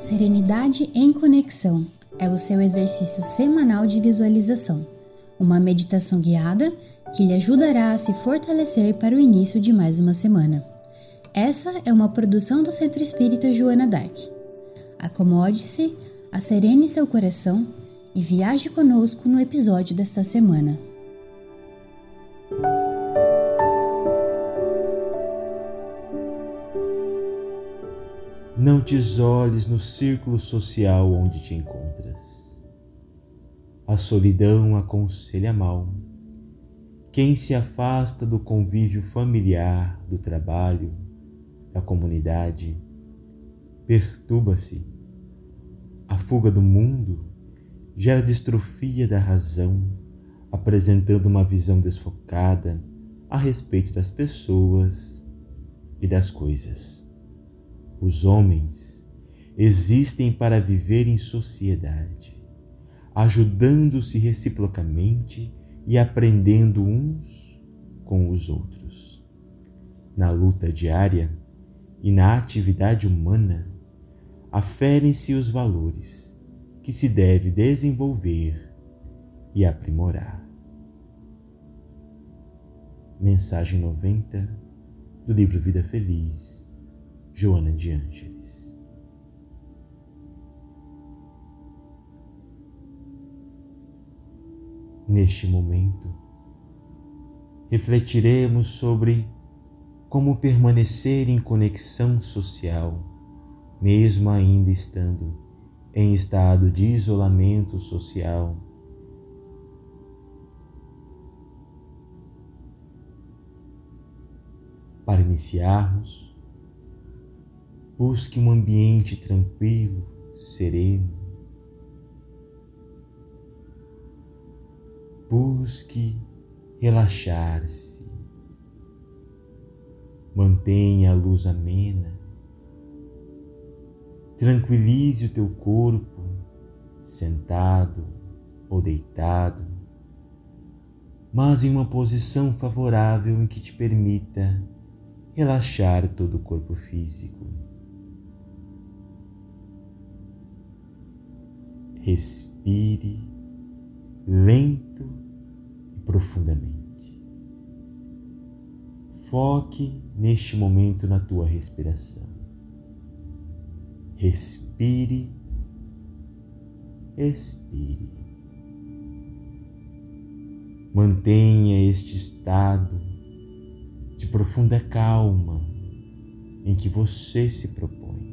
Serenidade em Conexão é o seu exercício semanal de visualização, uma meditação guiada que lhe ajudará a se fortalecer para o início de mais uma semana. Essa é uma produção do Centro Espírita Joana Dark. Acomode-se, acerene seu coração e viaje conosco no episódio desta semana. Não te isoles no círculo social onde te encontras. A solidão aconselha mal. Quem se afasta do convívio familiar, do trabalho, da comunidade, perturba-se. A fuga do mundo gera distrofia da razão, apresentando uma visão desfocada a respeito das pessoas e das coisas. Os homens existem para viver em sociedade, ajudando-se reciprocamente e aprendendo uns com os outros. Na luta diária e na atividade humana, aferem-se os valores que se deve desenvolver e aprimorar. Mensagem 90 do livro Vida Feliz Joana de Ângeles. Neste momento, refletiremos sobre como permanecer em conexão social, mesmo ainda estando em estado de isolamento social. Para iniciarmos, Busque um ambiente tranquilo, sereno. Busque relaxar-se. Mantenha a luz amena. Tranquilize o teu corpo, sentado ou deitado, mas em uma posição favorável em que te permita relaxar todo o corpo físico. respire lento e profundamente. Foque neste momento na tua respiração. Respire, expire. Mantenha este estado de profunda calma em que você se propõe.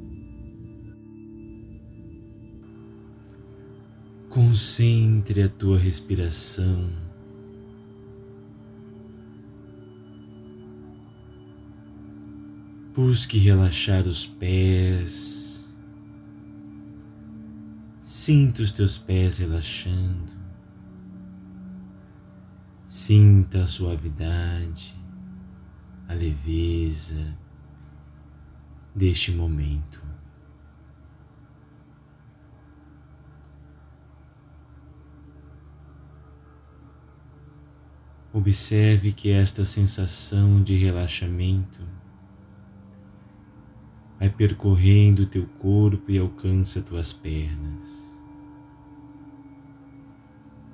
Concentre a tua respiração. Busque relaxar os pés. Sinta os teus pés relaxando. Sinta a suavidade, a leveza deste momento. Observe que esta sensação de relaxamento vai percorrendo teu corpo e alcança tuas pernas.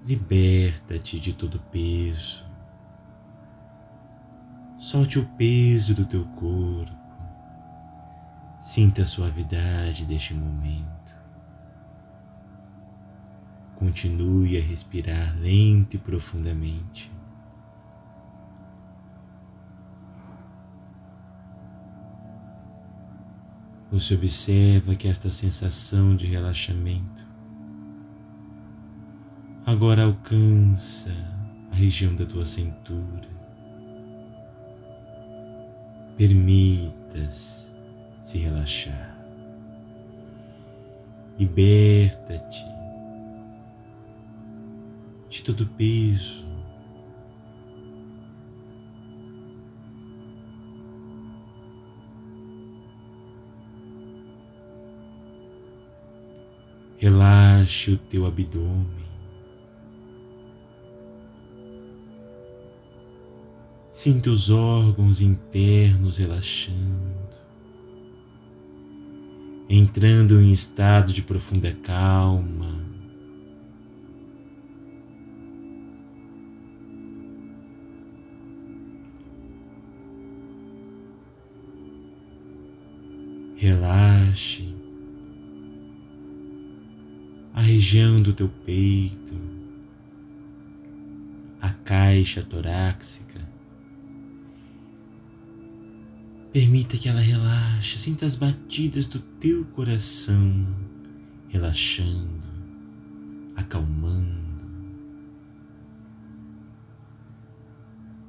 Liberta-te de todo peso. Solte o peso do teu corpo. Sinta a suavidade deste momento. Continue a respirar lento e profundamente. Você observa que esta sensação de relaxamento agora alcança a região da tua cintura. Permitas se relaxar. Liberta-te de todo peso Relaxe o teu abdômen. Sinta os órgãos internos relaxando, entrando em estado de profunda calma. Relaxe a região do teu peito, a caixa torácica. Permita que ela relaxe, sinta as batidas do teu coração relaxando, acalmando.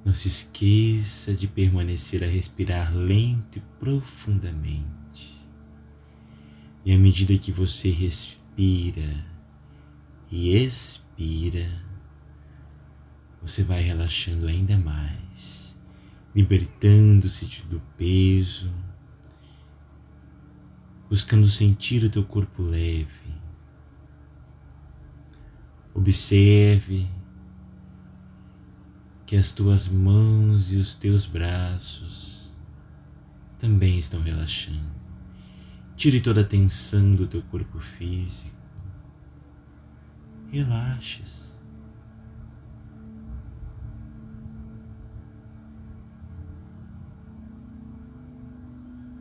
Não se esqueça de permanecer a respirar lento e profundamente. E à medida que você respira e expira, você vai relaxando ainda mais, libertando-se do peso, buscando sentir o teu corpo leve. Observe que as tuas mãos e os teus braços também estão relaxando. Tire toda a tensão do teu corpo físico. Relaxe-se.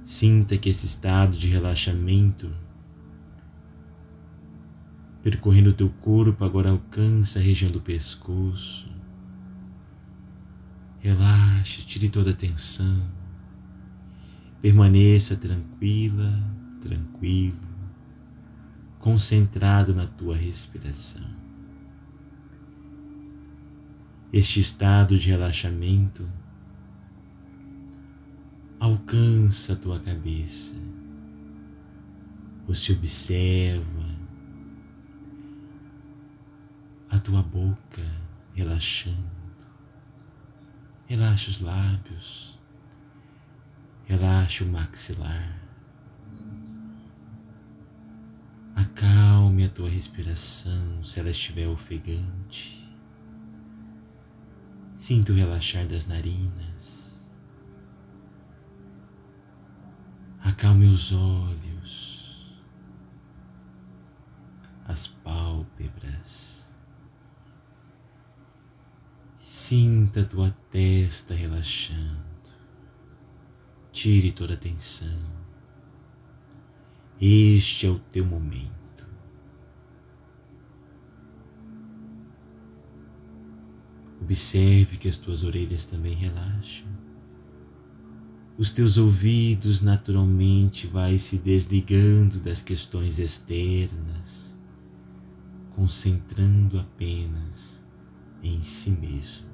Sinta que esse estado de relaxamento percorrendo o teu corpo agora alcança a região do pescoço. Relaxe, tire toda a tensão. Permaneça tranquila tranquilo, concentrado na tua respiração. Este estado de relaxamento alcança a tua cabeça. Você observa a tua boca relaxando. Relaxa os lábios. Relaxa o maxilar. Acalme a tua respiração se ela estiver ofegante. Sinto o relaxar das narinas. Acalme os olhos, as pálpebras. Sinta tua testa relaxando. Tire toda a tensão. Este é o teu momento. Observe que as tuas orelhas também relaxam. Os teus ouvidos naturalmente vai se desligando das questões externas, concentrando apenas em si mesmo.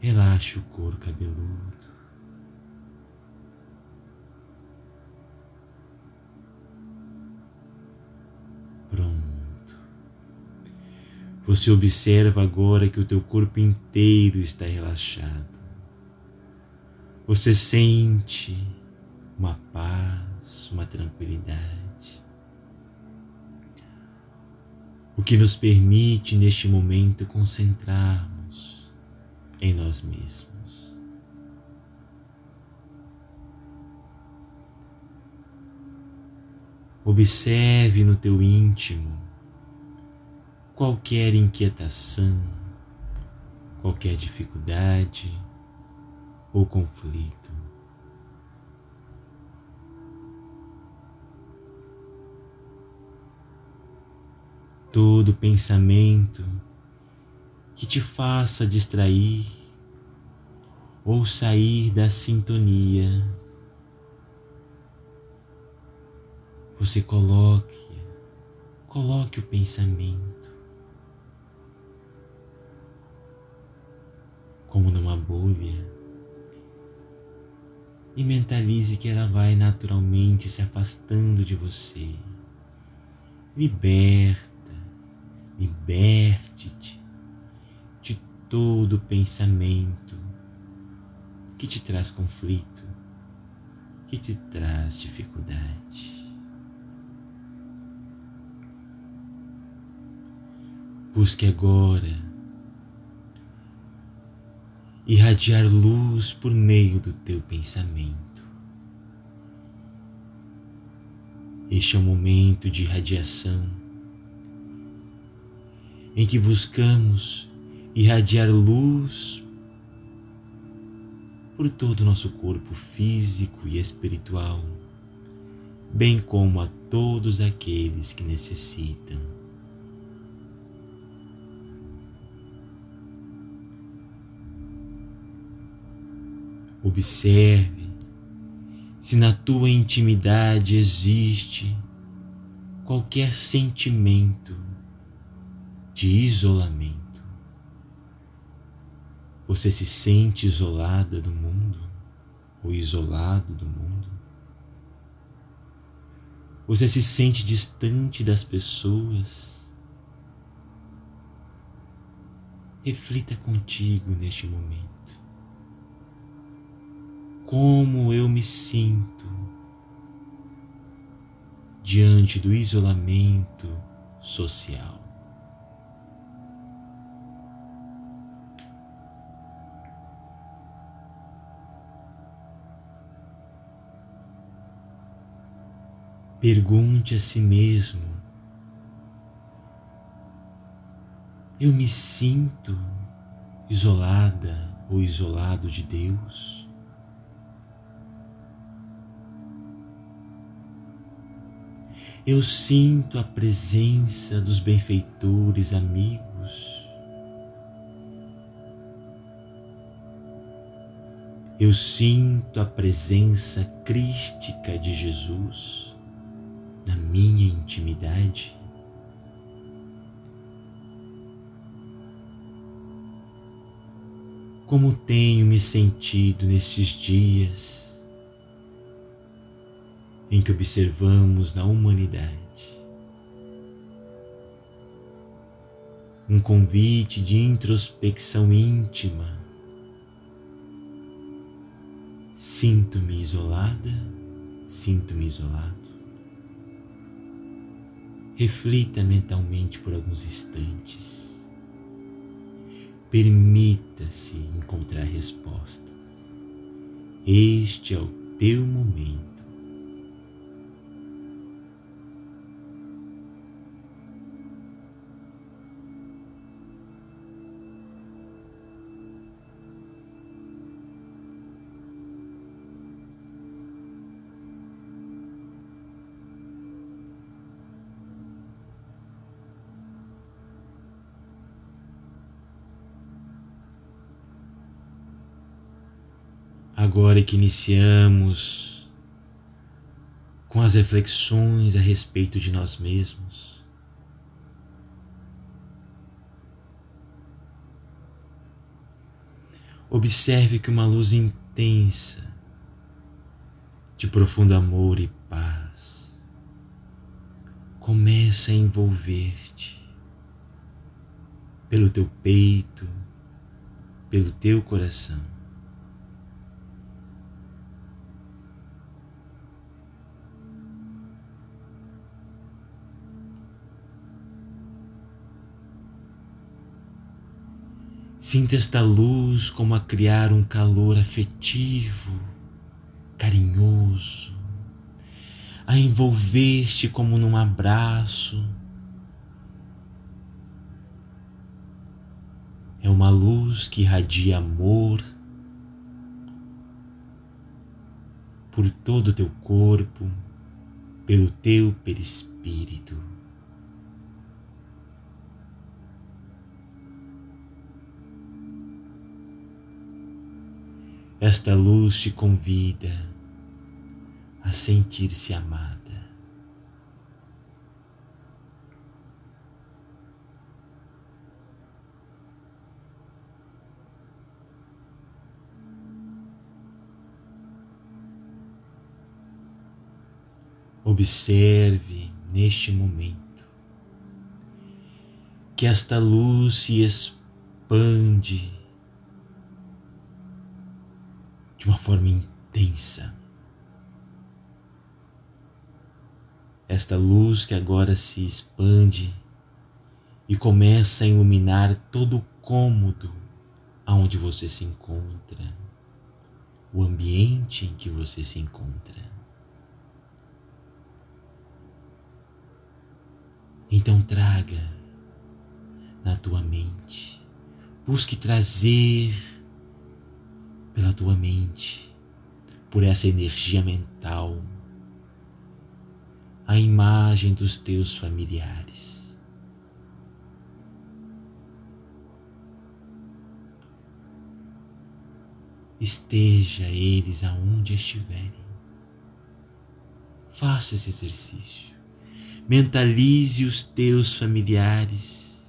Relaxe o couro cabeludo. Pronto. Você observa agora que o teu corpo inteiro está relaxado. Você sente uma paz, uma tranquilidade. O que nos permite neste momento concentrarmos em nós mesmos. Observe no teu íntimo qualquer inquietação, qualquer dificuldade ou conflito. Todo pensamento que te faça distrair ou sair da sintonia você coloque, coloque o pensamento como numa bolha e mentalize que ela vai naturalmente se afastando de você. Liberta, liberte-te de todo pensamento que te traz conflito, que te traz dificuldade. Busque agora irradiar luz por meio do teu pensamento. Este é o momento de irradiação em que buscamos irradiar luz por todo o nosso corpo físico e espiritual, bem como a todos aqueles que necessitam. Observe se na tua intimidade existe qualquer sentimento de isolamento. Você se sente isolada do mundo ou isolado do mundo? Você se sente distante das pessoas? Reflita contigo neste momento. Como eu me sinto diante do isolamento social? Pergunte a si mesmo: Eu me sinto isolada ou isolado de Deus? Eu sinto a presença dos benfeitores amigos. Eu sinto a presença crística de Jesus na minha intimidade. Como tenho me sentido nestes dias em que observamos na humanidade um convite de introspecção íntima. Sinto-me isolada, sinto-me isolado. Reflita mentalmente por alguns instantes. Permita-se encontrar respostas. Este é o teu momento Agora que iniciamos com as reflexões a respeito de nós mesmos, observe que uma luz intensa de profundo amor e paz começa a envolver-te pelo teu peito, pelo teu coração. Sinta esta luz como a criar um calor afetivo, carinhoso, a envolver-te como num abraço. É uma luz que irradia amor por todo o teu corpo, pelo teu perispírito. Esta luz te convida a sentir-se amada. Observe neste momento que esta luz se expande de uma forma intensa. Esta luz que agora se expande e começa a iluminar todo o cômodo aonde você se encontra, o ambiente em que você se encontra. Então traga na tua mente, busque trazer pela tua mente, por essa energia mental, a imagem dos teus familiares. Esteja eles aonde estiverem. Faça esse exercício. Mentalize os teus familiares.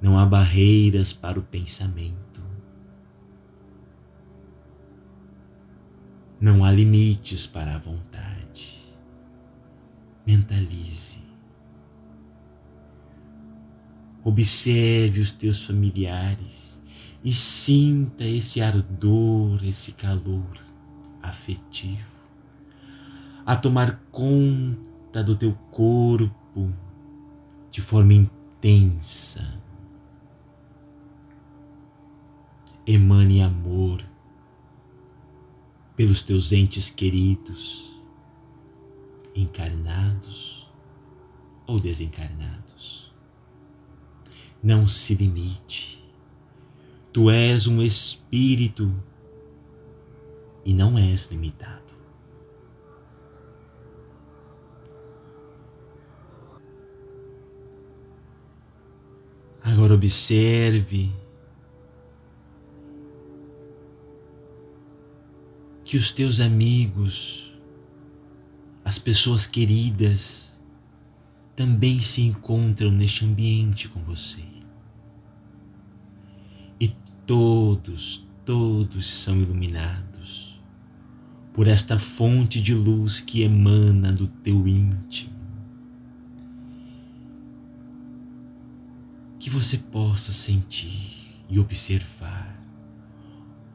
Não há barreiras para o pensamento. Não há limites para a vontade. Mentalize. Observe os teus familiares e sinta esse ardor, esse calor afetivo a tomar conta do teu corpo de forma intensa. Emane amor pelos teus entes queridos, encarnados ou desencarnados. Não se limite. Tu és um espírito e não és limitado. Agora observe que os teus amigos, as pessoas queridas, também se encontram neste ambiente com você. E todos, todos são iluminados por esta fonte de luz que emana do teu íntimo. Que você possa sentir e observar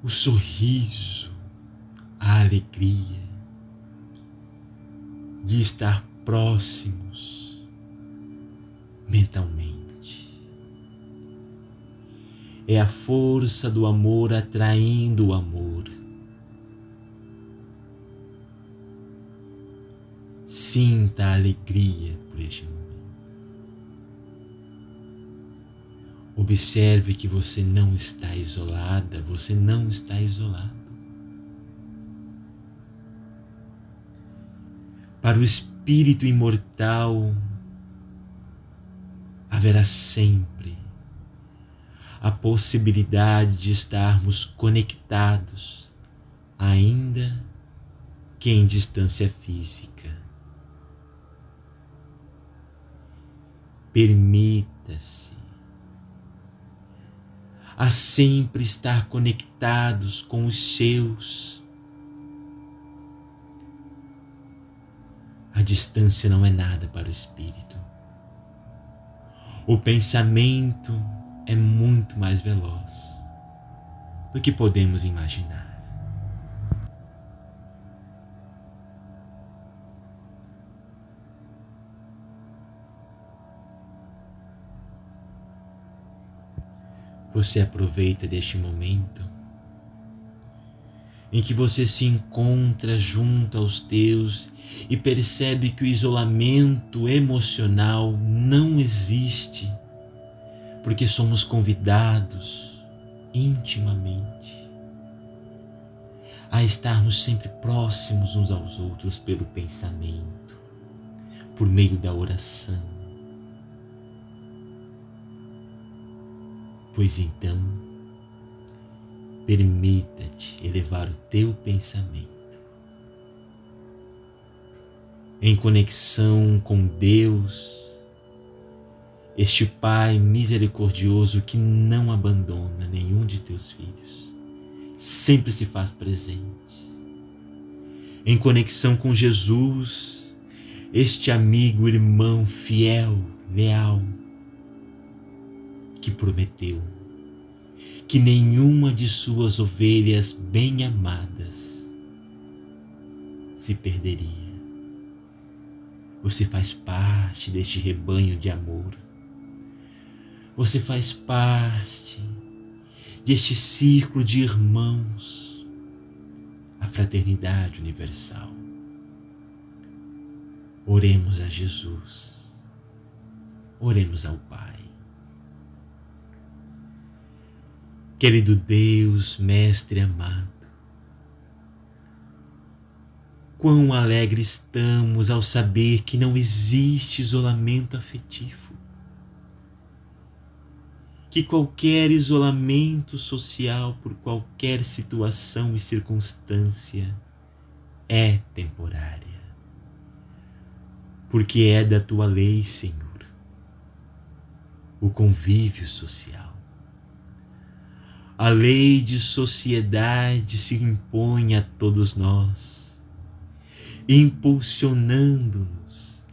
o sorriso a alegria de estar próximos mentalmente. É a força do amor atraindo o amor. Sinta a alegria por este momento. Observe que você não está isolada, você não está isolado. Para o espírito imortal haverá sempre a possibilidade de estarmos conectados, ainda que em distância física. Permita-se a sempre estar conectados com os seus distância não é nada para o espírito. O pensamento é muito mais veloz do que podemos imaginar. Você aproveita deste momento em que você se encontra junto aos teus e percebe que o isolamento emocional não existe, porque somos convidados intimamente a estarmos sempre próximos uns aos outros pelo pensamento, por meio da oração. Pois então, Permita-te elevar o teu pensamento em conexão com Deus, este Pai misericordioso que não abandona nenhum de teus filhos, sempre se faz presente. Em conexão com Jesus, este amigo, irmão fiel, leal, que prometeu que nenhuma de suas ovelhas bem amadas se perderia. Você faz parte deste rebanho de amor. Você faz parte deste círculo de irmãos, a fraternidade universal. Oremos a Jesus, oremos ao Pai. Querido Deus, Mestre amado, quão alegre estamos ao saber que não existe isolamento afetivo. Que qualquer isolamento social por qualquer situação e circunstância é temporária, porque é da tua lei, Senhor, o convívio social. A lei de sociedade se impõe a todos nós, impulsionando-nos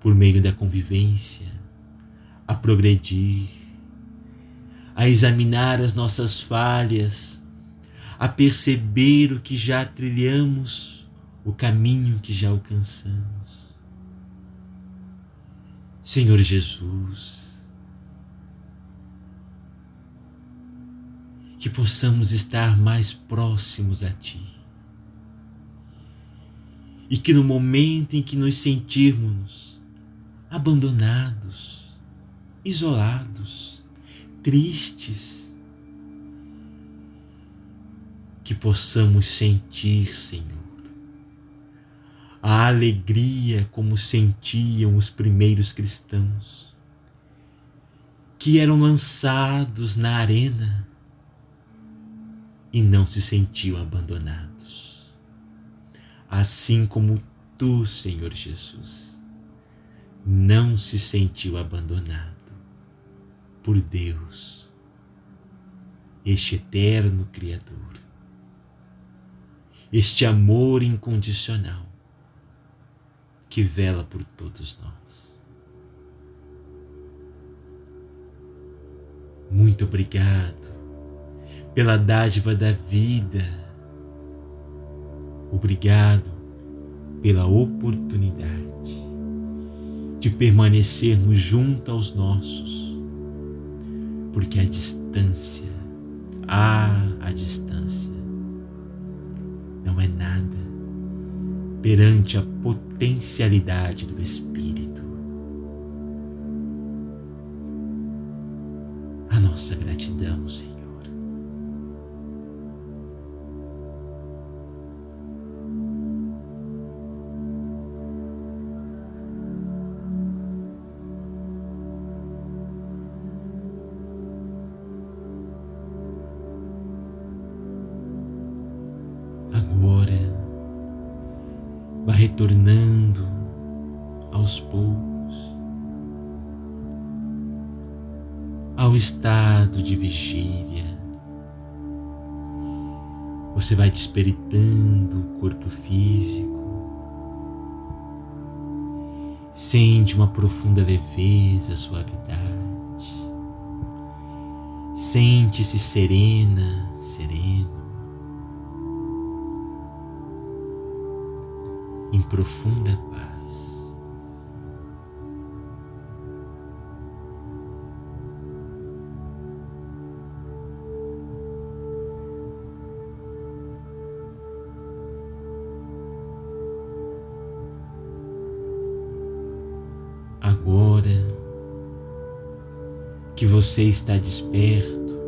por meio da convivência a progredir, a examinar as nossas falhas, a perceber o que já trilhamos, o caminho que já alcançamos. Senhor Jesus, que possamos estar mais próximos a Ti. E que no momento em que nos sentirmos abandonados, isolados, tristes, que possamos sentir, Senhor, a alegria como sentiam os primeiros cristãos, que eram lançados na arena e não se sentiam abandonados, assim como tu, Senhor Jesus, não se sentiu abandonado por Deus, este eterno Criador, este amor incondicional que vela por todos nós. Muito obrigado pela dádiva da vida. Obrigado pela oportunidade de permanecermos junto aos nossos porque a distância, ah, a distância, não é nada perante a potencialidade do Espírito. A nossa gratidão, Senhor. Você vai desperitando o corpo físico. Sente uma profunda leveza, suavidade. Sente-se serena, sereno. em profunda paz. Você está desperto,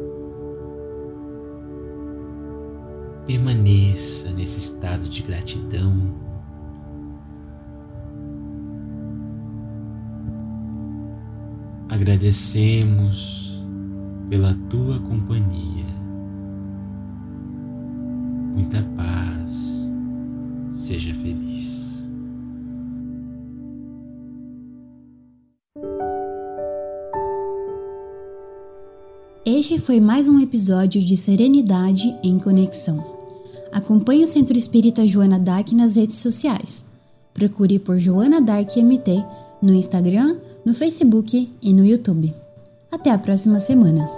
permaneça nesse estado de gratidão Agradecemos pela tua companhia. Muita paz. Seja feliz. Este foi mais um episódio de Serenidade em Conexão. Acompanhe o Centro Espírita Joana Dark nas redes sociais. Procure por Joana Dark MT no Instagram, no Facebook e no YouTube. Até a próxima semana!